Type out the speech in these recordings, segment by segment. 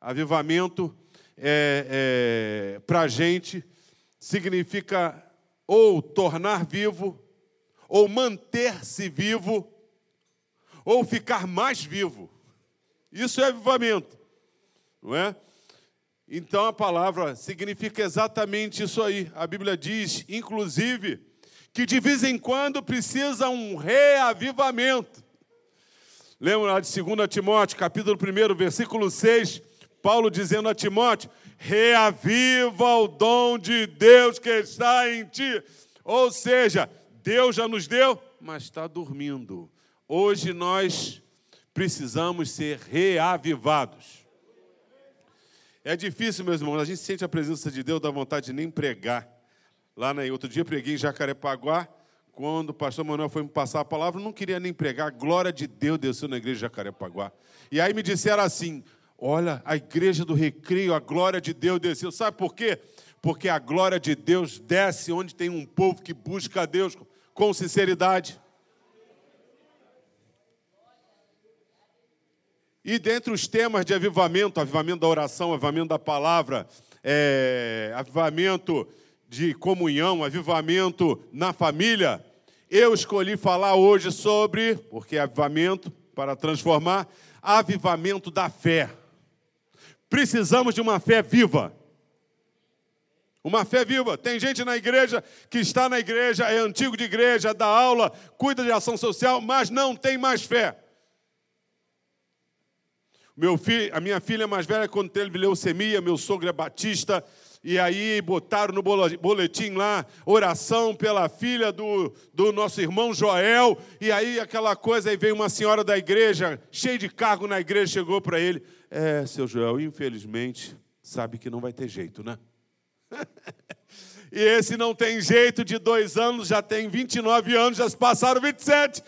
Avivamento é, é, para a gente significa ou tornar vivo, ou manter-se vivo, ou ficar mais vivo. Isso é avivamento, não é? Então a palavra significa exatamente isso aí. A Bíblia diz, inclusive, que de vez em quando precisa um reavivamento. Lembra lá de 2 Timóteo, capítulo 1, versículo 6, Paulo dizendo a Timóteo: reaviva o dom de Deus que está em ti. Ou seja, Deus já nos deu, mas está dormindo. Hoje nós precisamos ser reavivados. É difícil, meus irmãos, a gente sente a presença de Deus, dá vontade de nem pregar. Lá na outro dia preguei em Jacarepaguá, quando o pastor Manuel foi me passar a palavra, não queria nem pregar, glória de Deus desceu na igreja de Jacarepaguá. E aí me disseram assim: olha, a igreja do recreio, a glória de Deus desceu. Sabe por quê? Porque a glória de Deus desce onde tem um povo que busca a Deus com sinceridade. E dentre os temas de avivamento, avivamento da oração, avivamento da palavra, é, avivamento de comunhão, avivamento na família, eu escolhi falar hoje sobre, porque é avivamento para transformar, avivamento da fé. Precisamos de uma fé viva. Uma fé viva. Tem gente na igreja que está na igreja, é antigo de igreja, dá aula, cuida de ação social, mas não tem mais fé. Meu filho, a minha filha mais velha, quando teve leucemia, meu sogro é batista, e aí botaram no boletim lá, oração pela filha do, do nosso irmão Joel, e aí aquela coisa, aí veio uma senhora da igreja, cheia de cargo na igreja, chegou para ele, é, seu Joel, infelizmente, sabe que não vai ter jeito, né? e esse não tem jeito de dois anos, já tem 29 anos, já se passaram 27.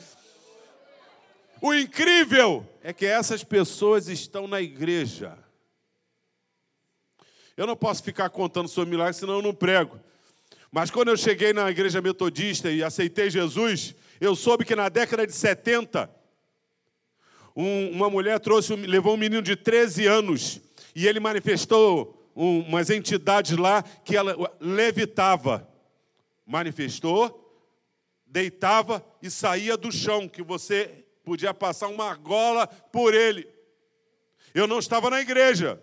O incrível é que essas pessoas estão na igreja. Eu não posso ficar contando sobre milagres, senão eu não prego. Mas quando eu cheguei na igreja metodista e aceitei Jesus, eu soube que na década de 70, um, uma mulher trouxe, levou um menino de 13 anos e ele manifestou um, umas entidades lá que ela levitava. Manifestou, deitava e saía do chão, que você podia passar uma argola por ele. Eu não estava na igreja.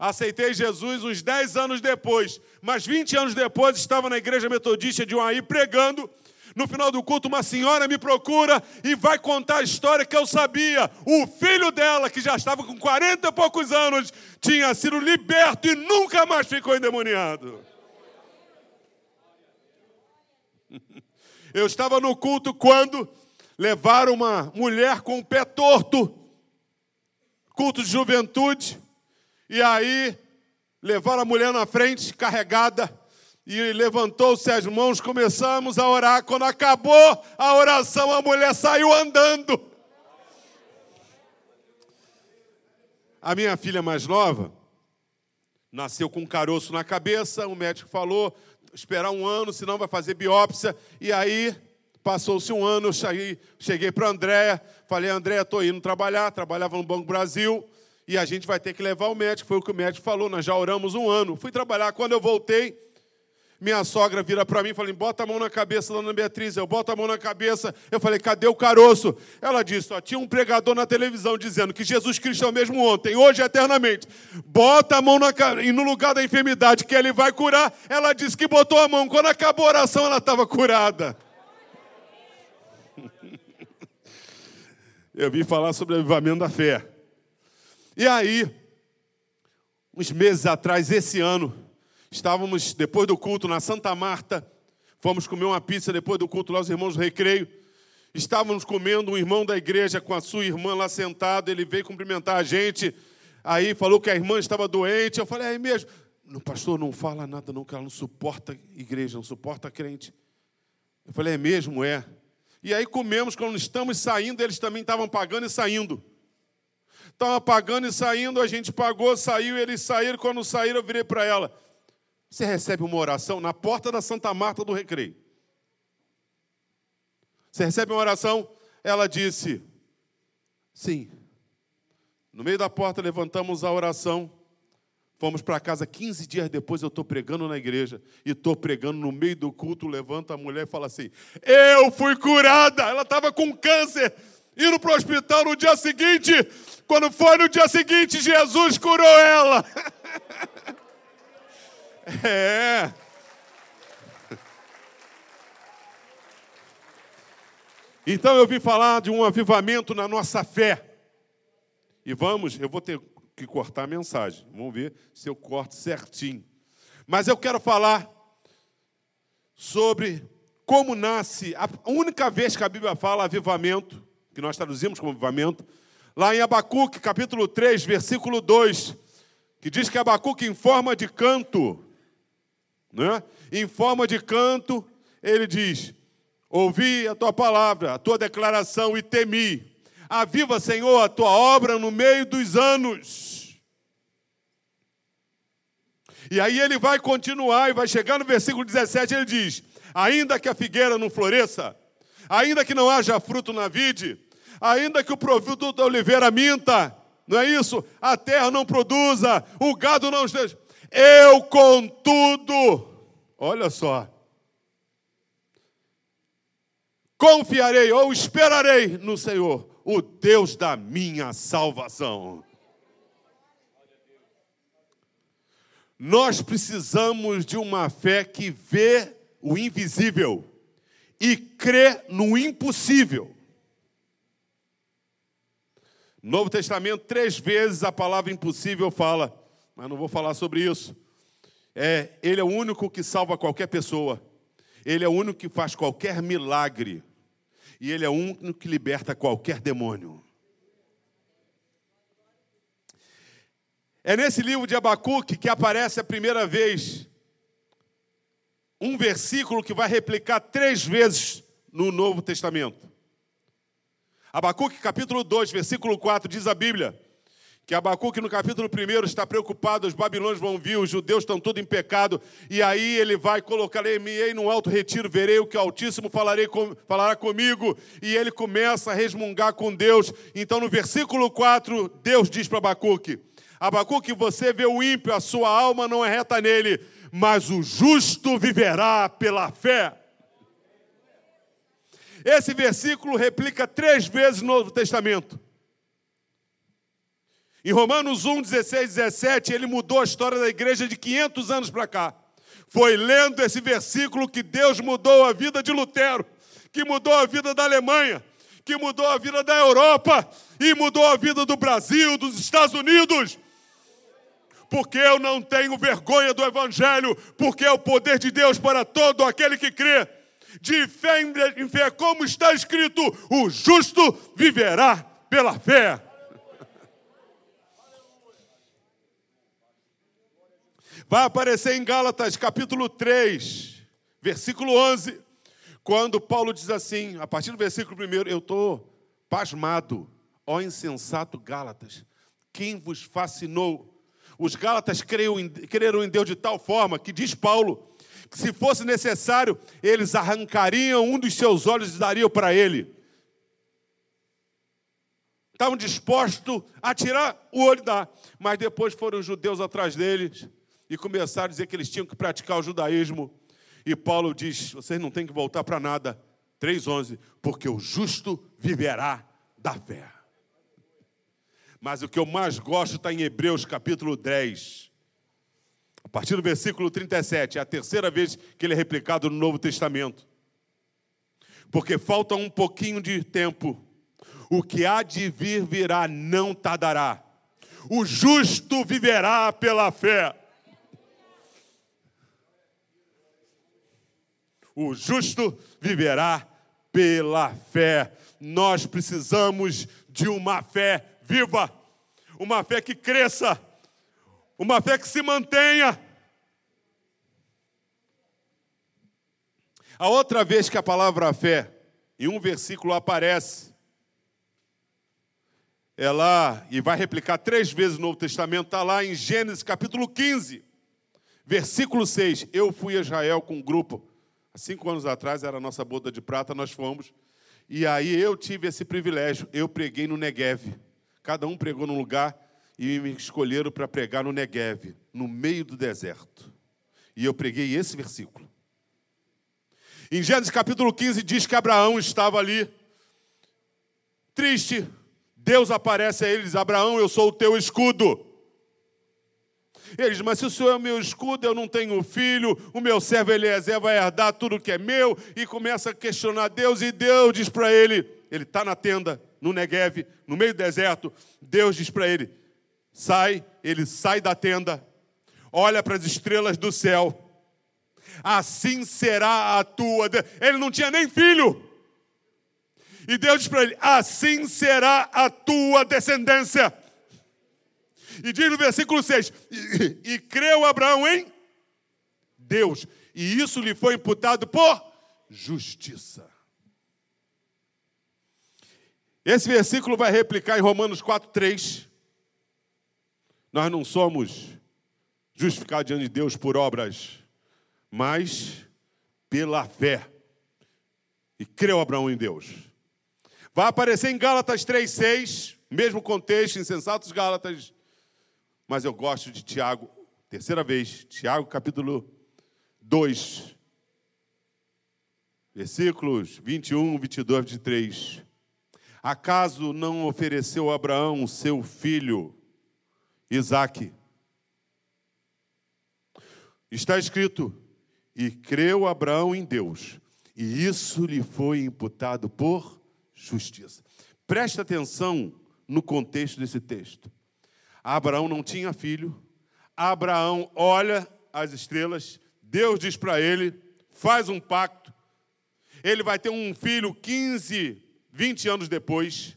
Aceitei Jesus uns 10 anos depois, mas 20 anos depois estava na igreja metodista de Uaí pregando. No final do culto, uma senhora me procura e vai contar a história que eu sabia. O filho dela, que já estava com 40 e poucos anos, tinha sido liberto e nunca mais ficou endemoniado. Eu estava no culto quando levaram uma mulher com o pé torto, culto de juventude, e aí levaram a mulher na frente, carregada, e levantou-se as mãos, começamos a orar. Quando acabou a oração, a mulher saiu andando. A minha filha mais nova nasceu com um caroço na cabeça, o médico falou, esperar um ano, senão vai fazer biópsia, e aí Passou-se um ano, eu cheguei, cheguei para a Andréia, falei, Andréia, estou indo trabalhar, trabalhava no Banco Brasil, e a gente vai ter que levar o médico. Foi o que o médico falou, nós já oramos um ano. Fui trabalhar, quando eu voltei, minha sogra vira para mim e falou: bota a mão na cabeça, dona Beatriz. Eu boto a mão na cabeça. Eu falei: cadê o caroço? Ela disse: ó, tinha um pregador na televisão dizendo que Jesus Cristo é o mesmo ontem, hoje e eternamente. Bota a mão na, e no lugar da enfermidade que ele vai curar. Ela disse que botou a mão. Quando acabou a oração, ela estava curada. Eu vim falar sobre o avivamento da fé. E aí, uns meses atrás, esse ano, estávamos, depois do culto, na Santa Marta, fomos comer uma pizza depois do culto lá, os irmãos do recreio. Estávamos comendo, um irmão da igreja com a sua irmã lá sentado, ele veio cumprimentar a gente. Aí falou que a irmã estava doente. Eu falei, é mesmo? Não, pastor, não fala nada não, que ela não suporta igreja, não suporta crente. Eu falei, é mesmo? É. E aí comemos, quando estamos saindo, eles também estavam pagando e saindo. Estavam pagando e saindo, a gente pagou, saiu, eles saíram. Quando saíram, eu virei para ela. Você recebe uma oração na porta da Santa Marta do Recreio. Você recebe uma oração? Ela disse: Sim. No meio da porta, levantamos a oração. Fomos para casa 15 dias depois, eu estou pregando na igreja e estou pregando no meio do culto. Levanta a mulher e fala assim: Eu fui curada. Ela estava com câncer, indo para o hospital no dia seguinte. Quando foi no dia seguinte, Jesus curou ela. é. Então eu vim falar de um avivamento na nossa fé. E vamos, eu vou ter que cortar a mensagem. Vamos ver se eu corto certinho. Mas eu quero falar sobre como nasce, a única vez que a Bíblia fala avivamento, que nós traduzimos como avivamento, lá em Abacuque, capítulo 3, versículo 2, que diz que Abacuque, em forma de canto, né? em forma de canto, ele diz: Ouvi a tua palavra, a tua declaração e temi. Aviva, Senhor, a tua obra no meio dos anos. E aí ele vai continuar e vai chegar no versículo 17, ele diz: Ainda que a figueira não floresça, ainda que não haja fruto na vide, ainda que o produto da oliveira minta, não é isso? A terra não produza, o gado não esteja. Eu, contudo, olha só, confiarei ou esperarei no Senhor, o Deus da minha salvação. Nós precisamos de uma fé que vê o invisível e crê no impossível. No Novo Testamento, três vezes a palavra impossível fala, mas não vou falar sobre isso. É, ele é o único que salva qualquer pessoa. Ele é o único que faz qualquer milagre e Ele é o único que liberta qualquer demônio. É nesse livro de Abacuque que aparece a primeira vez um versículo que vai replicar três vezes no Novo Testamento. Abacuque, capítulo 2, versículo 4, diz a Bíblia que Abacuque, no capítulo 1, está preocupado, os babilônios vão vir, os judeus estão tudo em pecado, e aí ele vai colocar, me no alto retiro, verei o que o Altíssimo falarei com, falará comigo, e ele começa a resmungar com Deus. Então, no versículo 4, Deus diz para Abacuque: Abacuque, você vê o ímpio, a sua alma não é reta nele, mas o justo viverá pela fé. Esse versículo replica três vezes no Novo Testamento. Em Romanos 1, 16, 17, ele mudou a história da igreja de 500 anos para cá. Foi lendo esse versículo que Deus mudou a vida de Lutero, que mudou a vida da Alemanha, que mudou a vida da Europa e mudou a vida do Brasil, dos Estados Unidos. Porque eu não tenho vergonha do Evangelho, porque é o poder de Deus para todo aquele que crê. De fé em fé, como está escrito: o justo viverá pela fé. Vai aparecer em Gálatas capítulo 3, versículo 11, quando Paulo diz assim, a partir do versículo 1, eu estou pasmado, ó insensato Gálatas, quem vos fascinou? Os Gálatas creram em, creram em Deus de tal forma que, diz Paulo, se fosse necessário, eles arrancariam um dos seus olhos e dariam para ele. Estavam dispostos a tirar o olho da. Mas depois foram os judeus atrás deles e começaram a dizer que eles tinham que praticar o judaísmo. E Paulo diz: vocês não têm que voltar para nada. 3,11: porque o justo viverá da fé. Mas o que eu mais gosto está em Hebreus capítulo 10. A partir do versículo 37, é a terceira vez que ele é replicado no Novo Testamento. Porque falta um pouquinho de tempo. O que há de vir virá, não tardará. O justo viverá pela fé. O justo viverá pela fé. Nós precisamos de uma fé viva, uma fé que cresça, uma fé que se mantenha. A outra vez que a palavra fé, em um versículo aparece, é lá, e vai replicar três vezes no Novo Testamento, está lá em Gênesis capítulo 15, versículo 6. Eu fui a Israel com um grupo Há cinco anos atrás era a nossa boda de prata, nós fomos. E aí eu tive esse privilégio. Eu preguei no Negev, Cada um pregou num lugar e me escolheram para pregar no Negev, no meio do deserto. E eu preguei esse versículo. Em Gênesis capítulo 15 diz que Abraão estava ali, triste. Deus aparece a eles: Abraão, eu sou o teu escudo. Eles, mas se o Senhor é o meu escudo, eu não tenho filho, o meu servo Eliezer vai herdar tudo que é meu, e começa a questionar Deus, e Deus diz para ele, ele está na tenda, no Negev, no meio do deserto, Deus diz para ele, sai, ele sai da tenda, olha para as estrelas do céu, assim será a tua. Ele não tinha nem filho. E Deus diz para ele: assim será a tua descendência. E diz no versículo 6: E, e creu Abraão em Deus, e isso lhe foi imputado por justiça. Esse versículo vai replicar em Romanos 4,3. Nós não somos justificados diante de Deus por obras, mas pela fé. E creu Abraão em Deus. Vai aparecer em Gálatas 3,6, mesmo contexto, insensatos Gálatas mas eu gosto de Tiago, terceira vez, Tiago capítulo 2, versículos 21, 22, 23. Acaso não ofereceu Abraão seu filho Isaque? Está escrito: E creu Abraão em Deus, e isso lhe foi imputado por justiça. Presta atenção no contexto desse texto. Abraão não tinha filho. Abraão olha as estrelas. Deus diz para ele: faz um pacto. Ele vai ter um filho 15, 20 anos depois.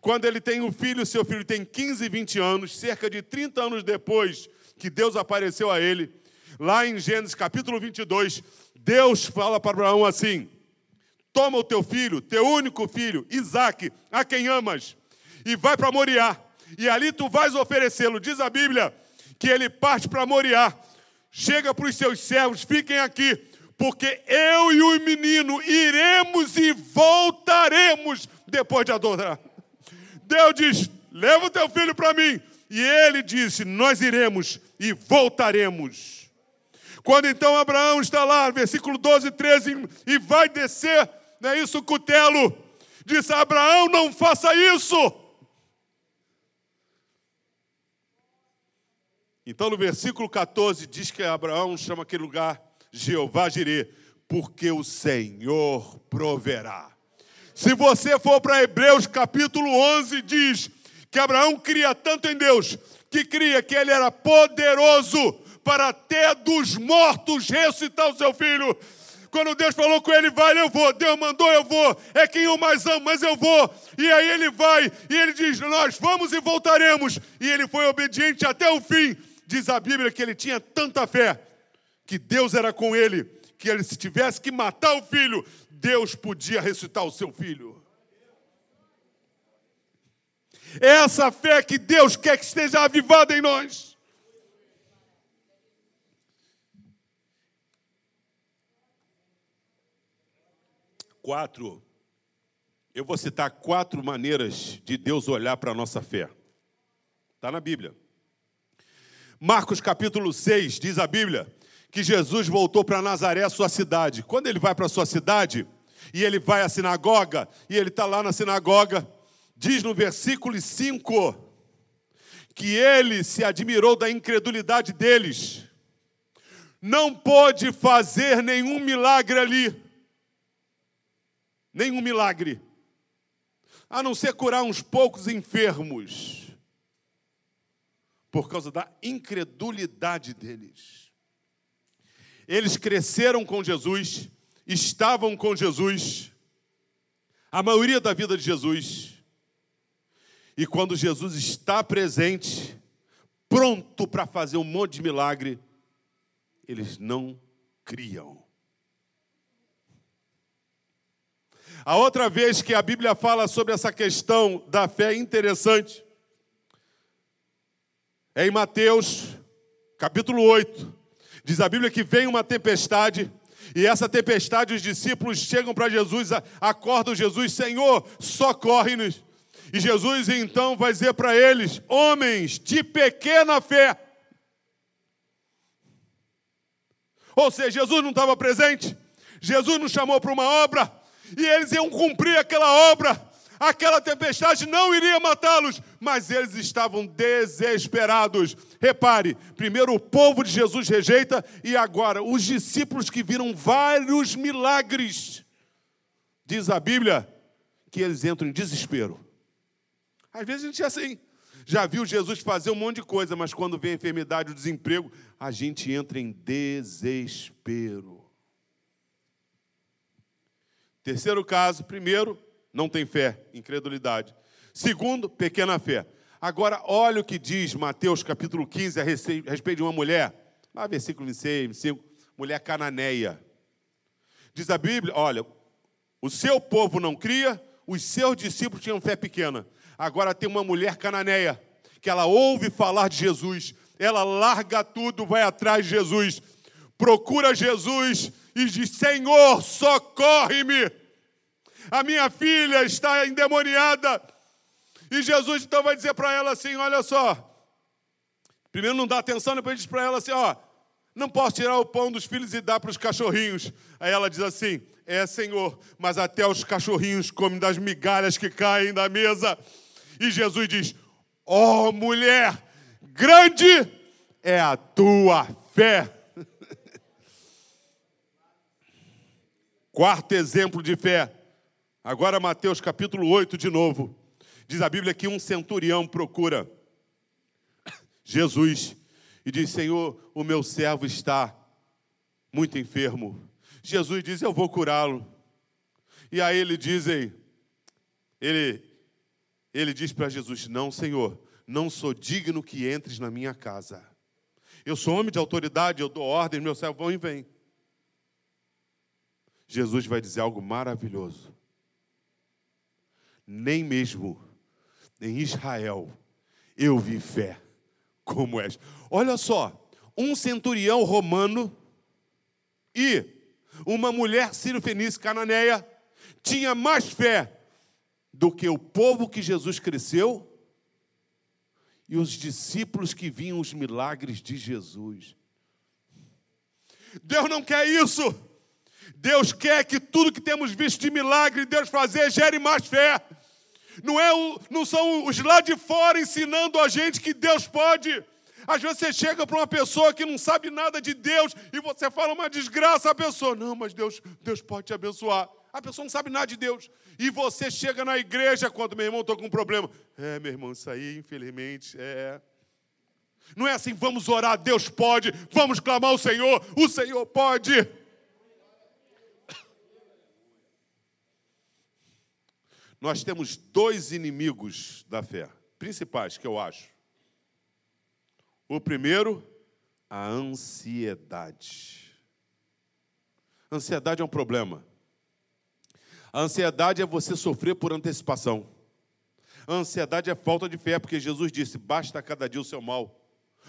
Quando ele tem um filho, seu filho tem 15, 20 anos, cerca de 30 anos depois que Deus apareceu a ele. Lá em Gênesis capítulo 22, Deus fala para Abraão assim: Toma o teu filho, teu único filho, Isaque, a quem amas, e vai para Moriá e ali tu vais oferecê-lo. Diz a Bíblia que ele parte para Moriá, chega para os seus servos, fiquem aqui, porque eu e o menino iremos e voltaremos depois de adorar. Deus diz: leva o teu filho para mim. E ele disse: Nós iremos e voltaremos. Quando então Abraão está lá, versículo 12 e 13, e vai descer, não é isso, o cutelo, disse: Abraão, não faça isso. Então, no versículo 14, diz que Abraão chama aquele lugar Jeová Jirê, porque o Senhor proverá. Se você for para Hebreus capítulo 11, diz que Abraão cria tanto em Deus, que cria que ele era poderoso para até dos mortos ressuscitar o seu filho. Quando Deus falou com ele, vai, eu vou. Deus mandou, eu vou. É quem eu mais amo, mas eu vou. E aí ele vai, e ele diz: Nós vamos e voltaremos. E ele foi obediente até o fim. Diz a Bíblia que ele tinha tanta fé que Deus era com ele, que ele, se tivesse que matar o filho, Deus podia ressuscitar o seu filho. É essa fé que Deus quer que esteja avivada em nós. Quatro. Eu vou citar quatro maneiras de Deus olhar para a nossa fé. Está na Bíblia. Marcos capítulo 6, diz a Bíblia, que Jesus voltou para Nazaré, sua cidade. Quando ele vai para sua cidade, e ele vai à sinagoga, e ele está lá na sinagoga, diz no versículo 5 que ele se admirou da incredulidade deles. Não pôde fazer nenhum milagre ali. Nenhum milagre. A não ser curar uns poucos enfermos por causa da incredulidade deles. Eles cresceram com Jesus, estavam com Jesus, a maioria da vida de Jesus. E quando Jesus está presente, pronto para fazer um monte de milagre, eles não criam. A outra vez que a Bíblia fala sobre essa questão da fé interessante. É em Mateus, capítulo 8. Diz a Bíblia que vem uma tempestade, e essa tempestade, os discípulos chegam para Jesus, acordam Jesus, Senhor, socorre-nos. E Jesus então vai dizer para eles: homens de pequena fé. Ou seja, Jesus não estava presente, Jesus nos chamou para uma obra, e eles iam cumprir aquela obra, aquela tempestade não iria matá-los, mas eles estavam desesperados. Repare, primeiro o povo de Jesus rejeita, e agora os discípulos que viram vários milagres, diz a Bíblia, que eles entram em desespero. Às vezes a gente é assim. Já viu Jesus fazer um monte de coisa, mas quando vem a enfermidade, o desemprego, a gente entra em desespero. Terceiro caso, primeiro, não tem fé, incredulidade. Segundo, pequena fé. Agora, olha o que diz Mateus capítulo 15 a respeito de uma mulher, lá versículo 26, 25, mulher cananeia. Diz a Bíblia, olha, o seu povo não cria, os seus discípulos tinham fé pequena. Agora tem uma mulher cananeia, que ela ouve falar de Jesus, ela larga tudo, vai atrás de Jesus, procura Jesus e diz: Senhor, socorre-me, a minha filha está endemoniada. E Jesus então vai dizer para ela assim: Olha só, primeiro não dá atenção, depois diz para ela assim: Ó, não posso tirar o pão dos filhos e dar para os cachorrinhos. Aí ela diz assim: É, Senhor, mas até os cachorrinhos comem das migalhas que caem da mesa. E Jesus diz: Ó oh, mulher, grande é a tua fé. Quarto exemplo de fé. Agora, Mateus capítulo 8, de novo. Diz a Bíblia que um centurião procura Jesus e diz: Senhor, o meu servo está muito enfermo. Jesus diz: Eu vou curá-lo. E aí ele diz, ele ele diz para Jesus: Não, Senhor, não sou digno que entres na minha casa. Eu sou homem de autoridade, eu dou ordem, meu servo vão e vem. Jesus vai dizer algo maravilhoso. Nem mesmo em Israel eu vi fé como és. Olha só, um centurião romano e uma mulher sírio-fenícia cananeia tinha mais fé do que o povo que Jesus cresceu e os discípulos que vinham os milagres de Jesus. Deus não quer isso. Deus quer que tudo que temos visto de milagre Deus fazer gere mais fé. Não, é o, não são os lá de fora ensinando a gente que Deus pode. Às vezes você chega para uma pessoa que não sabe nada de Deus e você fala uma desgraça à pessoa. Não, mas Deus, Deus pode te abençoar. A pessoa não sabe nada de Deus. E você chega na igreja quando meu irmão estou com um problema. É, meu irmão, isso aí, infelizmente, é. Não é assim, vamos orar, Deus pode, vamos clamar ao Senhor, o Senhor pode. Nós temos dois inimigos da fé, principais, que eu acho. O primeiro, a ansiedade. Ansiedade é um problema. A ansiedade é você sofrer por antecipação. A ansiedade é falta de fé, porque Jesus disse: basta cada dia o seu mal.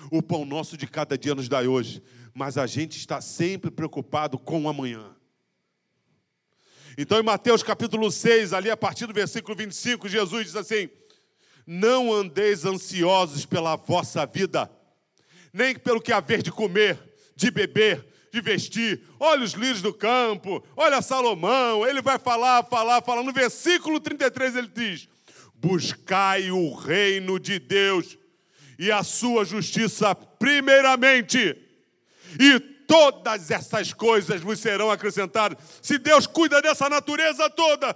O pão nosso de cada dia nos dai hoje. Mas a gente está sempre preocupado com o amanhã. Então, em Mateus capítulo 6, ali a partir do versículo 25, Jesus diz assim: Não andeis ansiosos pela vossa vida, nem pelo que haver de comer, de beber, de vestir. Olha os lírios do campo, olha Salomão. Ele vai falar, falar, falar. No versículo 33 ele diz: Buscai o reino de Deus e a sua justiça primeiramente, e todas essas coisas vos serão acrescentadas. Se Deus cuida dessa natureza toda,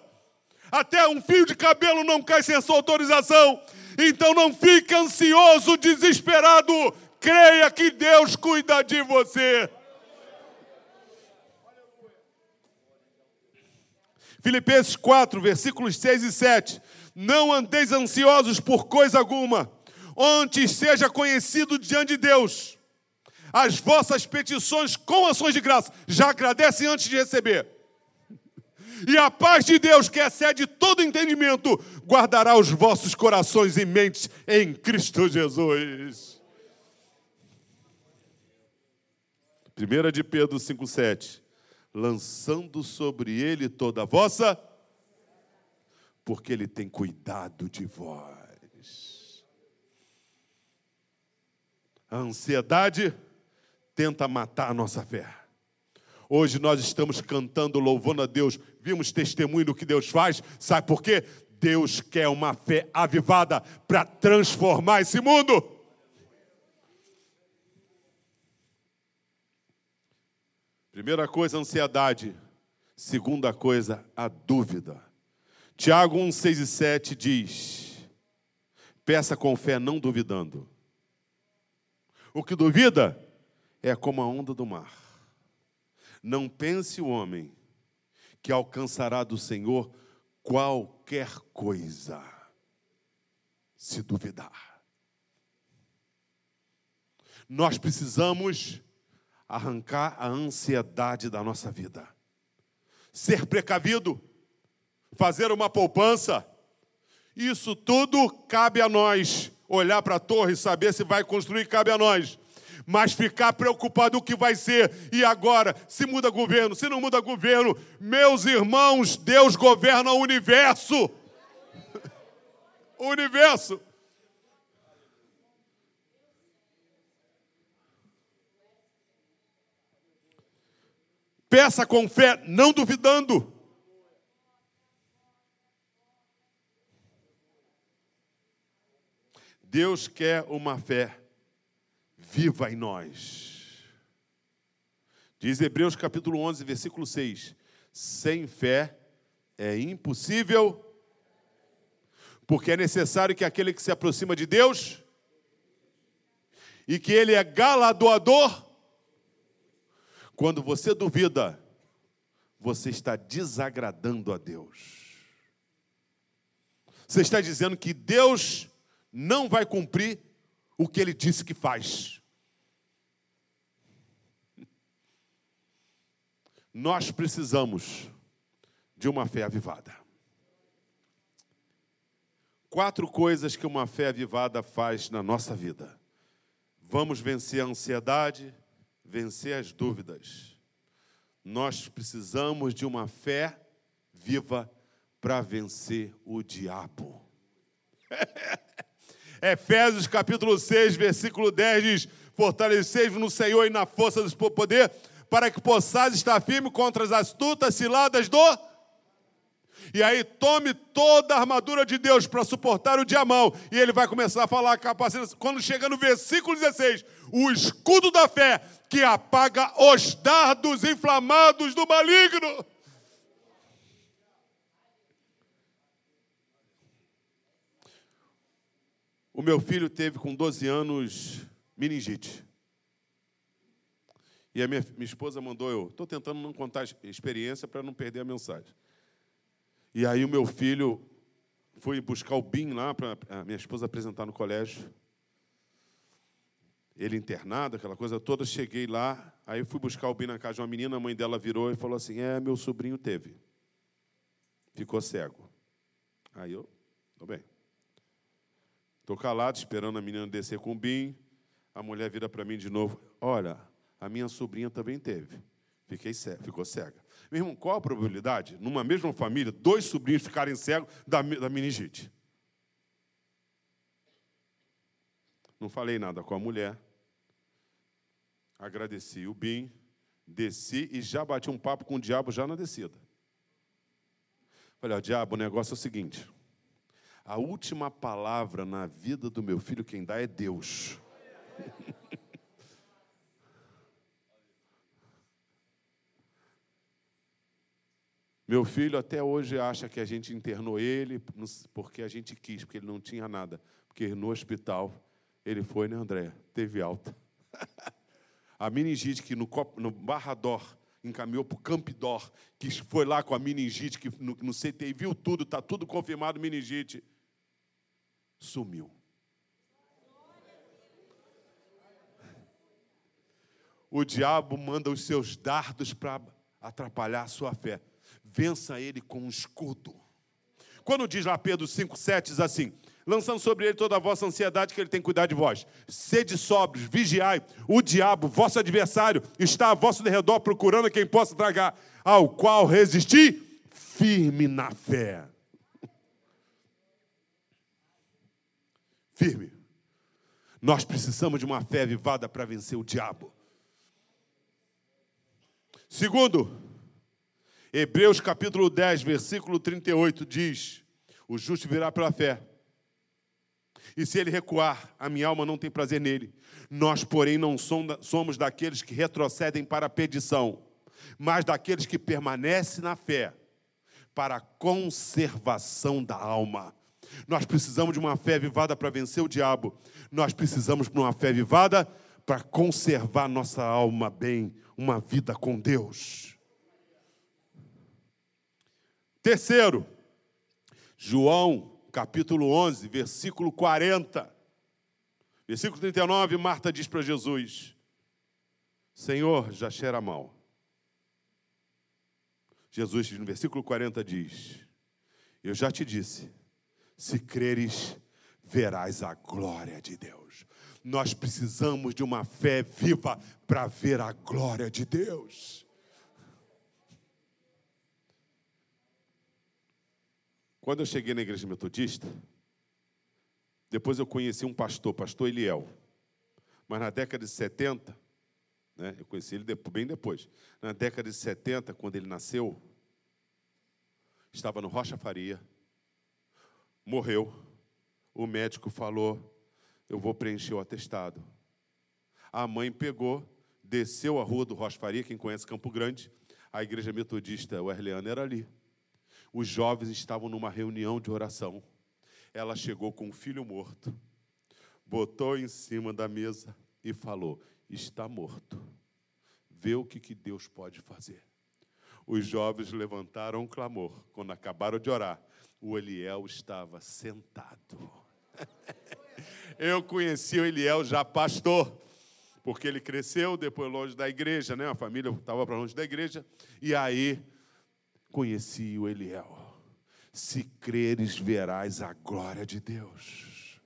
até um fio de cabelo não cai sem sua autorização. Então não fique ansioso, desesperado. Creia que Deus cuida de você. Filipenses 4, versículos 6 e 7. Não andeis ansiosos por coisa alguma, antes seja conhecido diante de Deus as vossas petições com ações de graça. Já agradecem antes de receber. E a paz de Deus, que excede todo entendimento, guardará os vossos corações e mentes em Cristo Jesus. 1 de Pedro 5,7 lançando sobre ele toda a vossa, porque Ele tem cuidado de vós. A ansiedade tenta matar a nossa fé. Hoje nós estamos cantando, louvando a Deus, vimos testemunho do que Deus faz, sabe por quê? Deus quer uma fé avivada para transformar esse mundo. Primeira coisa, ansiedade. Segunda coisa, a dúvida. Tiago 1, 6 e 7 diz: Peça com fé, não duvidando. O que duvida é como a onda do mar. Não pense o homem que alcançará do Senhor qualquer coisa, se duvidar. Nós precisamos arrancar a ansiedade da nossa vida, ser precavido, fazer uma poupança. Isso tudo cabe a nós. Olhar para a torre e saber se vai construir, cabe a nós mas ficar preocupado o que vai ser. E agora, se muda governo, se não muda governo, meus irmãos, Deus governa o universo. o universo. Peça com fé, não duvidando. Deus quer uma fé viva em nós. Diz Hebreus capítulo 11, versículo 6: Sem fé é impossível, porque é necessário que aquele que se aproxima de Deus e que ele é galardoador, quando você duvida, você está desagradando a Deus. Você está dizendo que Deus não vai cumprir o que ele disse que faz. Nós precisamos de uma fé avivada. Quatro coisas que uma fé avivada faz na nossa vida. Vamos vencer a ansiedade, vencer as dúvidas. Nós precisamos de uma fé viva para vencer o diabo. Efésios capítulo 6, versículo 10 diz: Fortalecei-vos no Senhor e na força do seu poder, para que possais estar firme contra as astutas ciladas do. E aí, tome toda a armadura de Deus para suportar o diamão. E ele vai começar a falar capacidade. Quando chega no versículo 16, o escudo da fé que apaga os dardos inflamados do maligno. O meu filho teve com 12 anos meningite. E a minha, minha esposa mandou eu. Estou tentando não contar a experiência para não perder a mensagem. E aí o meu filho foi buscar o BIM lá para a minha esposa apresentar no colégio. Ele internado, aquela coisa toda. Cheguei lá, aí fui buscar o BIM na casa de uma menina. A mãe dela virou e falou assim: É, meu sobrinho teve. Ficou cego. Aí eu, estou bem. Estou calado, esperando a menina descer com o BIM. A mulher vira para mim de novo: Olha, a minha sobrinha também teve. Fiquei cega, ficou cega. Meu irmão, qual a probabilidade, numa mesma família, dois sobrinhos ficarem cegos da, da meningite? Não falei nada com a mulher. Agradeci o BIM, desci e já bati um papo com o diabo já na descida. Falei, ó, diabo, o negócio é o seguinte: a última palavra na vida do meu filho, quem dá é Deus. Meu filho até hoje acha que a gente internou ele porque a gente quis, porque ele não tinha nada. Porque no hospital ele foi, né, André? Teve alta. a meningite que no, no Barrador encaminhou para o Campidor, que foi lá com a meningite, que no, no CTI viu tudo, está tudo confirmado, meningite, sumiu. O diabo manda os seus dardos para atrapalhar a sua fé vença ele com um escudo. Quando diz lá Pedro 5,7, diz assim: lançando sobre ele toda a vossa ansiedade, que ele tem cuidar de vós. Sede sóbrios, vigiai, o diabo, vosso adversário, está a vosso derredor procurando quem possa tragar, ao qual resisti firme na fé. Firme. Nós precisamos de uma fé avivada para vencer o diabo. Segundo, Hebreus capítulo 10, versículo 38 diz: O justo virá pela fé. E se ele recuar, a minha alma não tem prazer nele. Nós, porém, não somos daqueles que retrocedem para a perdição, mas daqueles que permanecem na fé para a conservação da alma. Nós precisamos de uma fé vivada para vencer o diabo. Nós precisamos de uma fé vivada para conservar nossa alma bem, uma vida com Deus. Terceiro, João capítulo 11, versículo 40. Versículo 39, Marta diz para Jesus: Senhor, já cheira mal. Jesus, no versículo 40, diz: Eu já te disse, se creres, verás a glória de Deus. Nós precisamos de uma fé viva para ver a glória de Deus. Quando eu cheguei na igreja metodista, depois eu conheci um pastor, pastor Eliel. Mas na década de 70, né, eu conheci ele bem depois. Na década de 70, quando ele nasceu, estava no Rocha Faria, morreu. O médico falou: Eu vou preencher o atestado. A mãe pegou, desceu a rua do Rocha Faria, quem conhece Campo Grande, a igreja metodista Werleana era ali. Os jovens estavam numa reunião de oração. Ela chegou com o filho morto, botou em cima da mesa e falou: Está morto. Vê o que, que Deus pode fazer. Os jovens levantaram um clamor. Quando acabaram de orar, o Eliel estava sentado. Eu conheci o Eliel já pastor, porque ele cresceu depois longe da igreja, né? A família estava para longe da igreja. E aí conheci o Eliel. Se creres, verás a glória de Deus.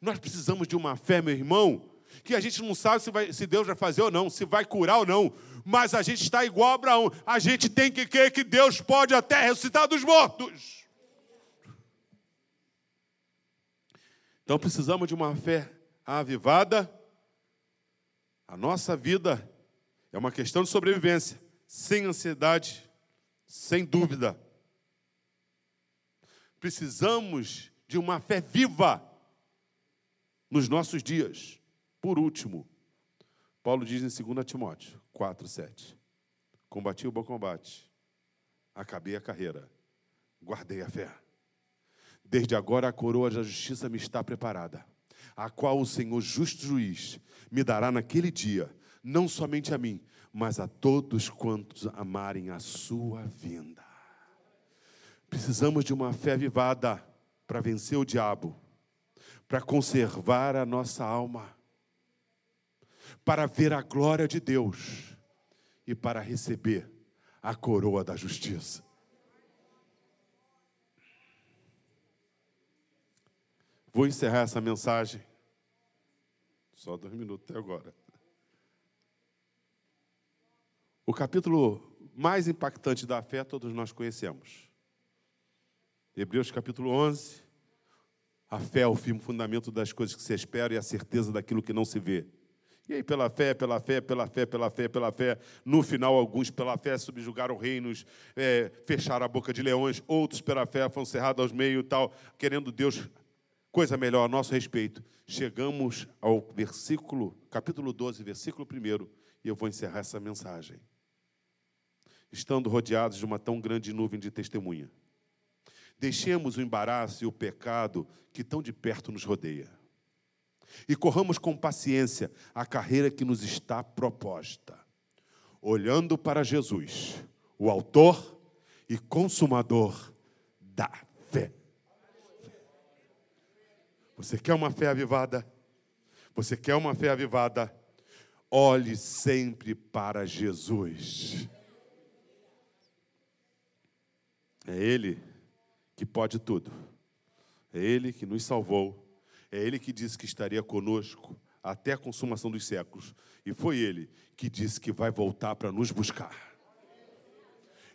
Nós precisamos de uma fé, meu irmão, que a gente não sabe se, vai, se Deus vai fazer ou não, se vai curar ou não, mas a gente está igual a Abraão. A gente tem que crer que Deus pode até ressuscitar dos mortos. Então precisamos de uma fé avivada. A nossa vida é uma questão de sobrevivência, sem ansiedade, sem dúvida. Precisamos de uma fé viva nos nossos dias. Por último, Paulo diz em 2 Timóteo 4, 7. Combati o bom combate, acabei a carreira, guardei a fé. Desde agora a coroa da justiça me está preparada, a qual o Senhor, justo juiz, me dará naquele dia, não somente a mim, mas a todos quantos amarem a sua vinda. Precisamos de uma fé vivada para vencer o diabo, para conservar a nossa alma, para ver a glória de Deus e para receber a coroa da justiça. Vou encerrar essa mensagem. Só dois minutos até agora. O capítulo mais impactante da fé todos nós conhecemos. Hebreus capítulo 11. A fé é o firme fundamento das coisas que se esperam e a certeza daquilo que não se vê. E aí, pela fé, pela fé, pela fé, pela fé, pela fé, no final, alguns pela fé subjugaram reinos, é, fecharam a boca de leões, outros pela fé foram cerrados aos meios e tal, querendo Deus coisa melhor a nosso respeito. Chegamos ao versículo, capítulo 12, versículo 1, e eu vou encerrar essa mensagem. Estando rodeados de uma tão grande nuvem de testemunha, deixemos o embaraço e o pecado que tão de perto nos rodeia e corramos com paciência a carreira que nos está proposta, olhando para Jesus, o Autor e Consumador da fé. Você quer uma fé avivada? Você quer uma fé avivada? Olhe sempre para Jesus. É Ele que pode tudo. É Ele que nos salvou é Ele que disse que estaria conosco até a consumação dos séculos. E foi Ele que disse que vai voltar para nos buscar.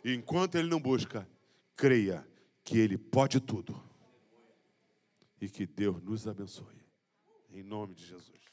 E enquanto Ele não busca, creia que Ele pode tudo. e que Deus nos abençoe. Em nome de Jesus.